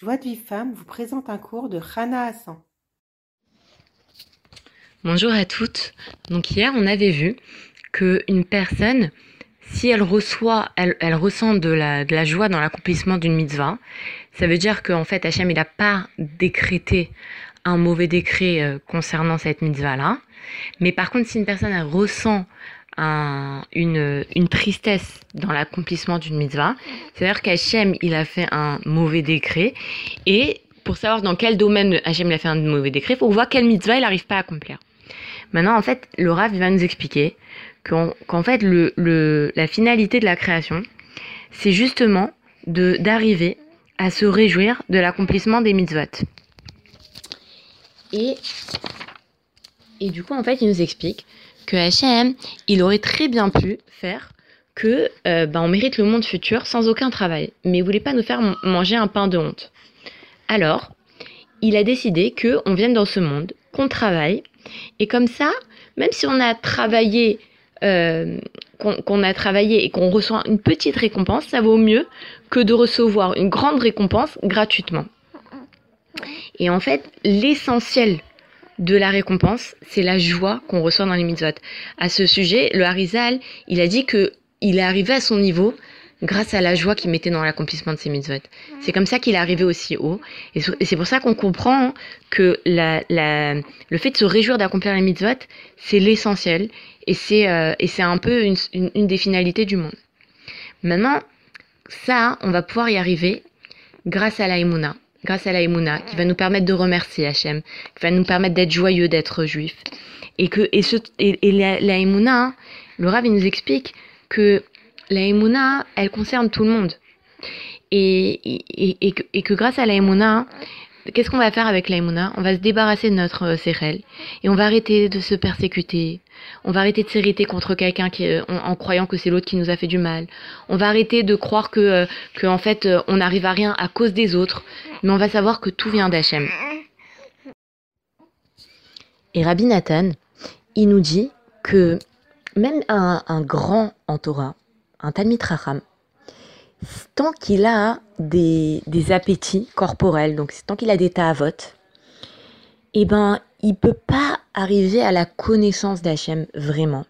Joie de vie femme vous présente un cours de Rana Hassan. Bonjour à toutes. Donc hier, on avait vu que une personne, si elle reçoit, elle, ressent de la, joie dans l'accomplissement d'une mitzvah, ça veut dire qu'en fait, Hachem, il n'a pas décrété un mauvais décret euh, concernant cette mitzvah-là. Mais par contre, si une personne ressent un, une, tristesse dans l'accomplissement d'une mitzvah, c'est-à-dire qu'Hachem, il a fait un mauvais décret, et pour savoir dans quel domaine Hachem a fait un mauvais décret, il faut voir quelle mitzvah il n'arrive pas à accomplir. Maintenant, en fait, le Rav va nous expliquer qu'en fait, la finalité de la création, c'est justement d'arriver à se réjouir de l'accomplissement des mitzvot. Et, et du coup, en fait, il nous explique que Hachem, il aurait très bien pu faire que euh, ben, on mérite le monde futur sans aucun travail, mais il voulait pas nous faire manger un pain de honte. Alors, il a décidé que on vienne dans ce monde, qu'on travaille, et comme ça, même si on a travaillé, euh, qu'on a travaillé et qu'on reçoit une petite récompense, ça vaut mieux que de recevoir une grande récompense gratuitement. Et en fait, l'essentiel de la récompense, c'est la joie qu'on reçoit dans les mitzvot. À ce sujet, le Harizal, il a dit que il est arrivé à son niveau grâce à la joie qu'il mettait dans l'accomplissement de ses mitzvot. C'est comme ça qu'il est arrivé aussi haut. Et c'est pour ça qu'on comprend que le fait de se réjouir d'accomplir les mitzvot, c'est l'essentiel. Et c'est euh, un peu une, des finalités du monde. Maintenant, ça, on va pouvoir y arriver grâce à la Emouna grâce à la Emouna, qui va nous permettre de remercier Hachem, qui va nous permettre d'être joyeux d'être juif. Et que et, ce, et, la, hein, le Rav il nous explique que la Emouna, elle concerne tout le monde. Et, et, et, que, et que grâce à la Emouna, qu'est-ce qu'on va faire avec la Emouna On va se débarrasser de notre euh, et on va arrêter de se persécuter. On va arrêter de s'irriter contre quelqu'un qui, en, croyant que c'est l'autre qui nous a fait du mal. On va arrêter de croire que, euh, en fait, euh, on n'arrive à rien à cause des autres. Mais on va savoir que tout vient d'Hachem. Et Rabbi Nathan, il nous dit que même un, un grand en Torah, un Talmid Racham, tant qu'il a des, des, appétits corporels, donc tant qu'il a des ta'avot, eh ben, il peut pas arriver à la connaissance d'Hachem vraiment.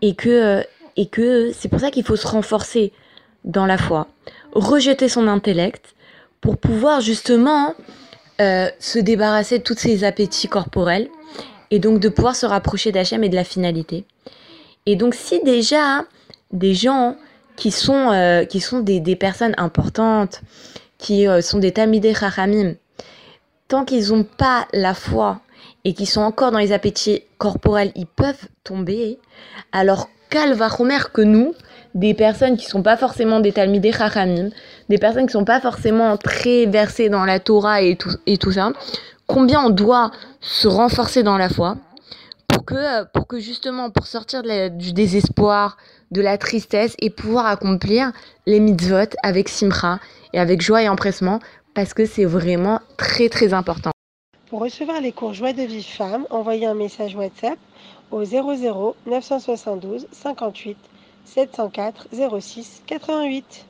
Et que, et que c'est pour ça qu'il faut se renforcer dans la foi, rejeter son intellect pour pouvoir justement euh, se débarrasser de tous ces appétits corporels et donc de pouvoir se rapprocher d'Hachem et de la finalité. Et donc si déjà des gens qui sont, euh, qui sont des, des, personnes importantes, qui euh, sont des tamidé chachamim, tant qu'ils n'ont pas la foi et qui sont encore dans les appétits corporels, ils peuvent tomber. Alors calvachomer que nous, des personnes qui sont pas forcément des talmidé chachamim, des personnes qui sont pas forcément très versées dans la Torah et tout, et tout ça, combien on doit se renforcer dans la foi? Pour que, pour que justement, pour sortir du désespoir, de la tristesse et pouvoir accomplir les mitzvot avec simcha et avec joie et empressement parce que c'est vraiment très très important. Pour recevoir les cours Joie de vie femme, envoyez un message WhatsApp au 00 972 58 704 06 88.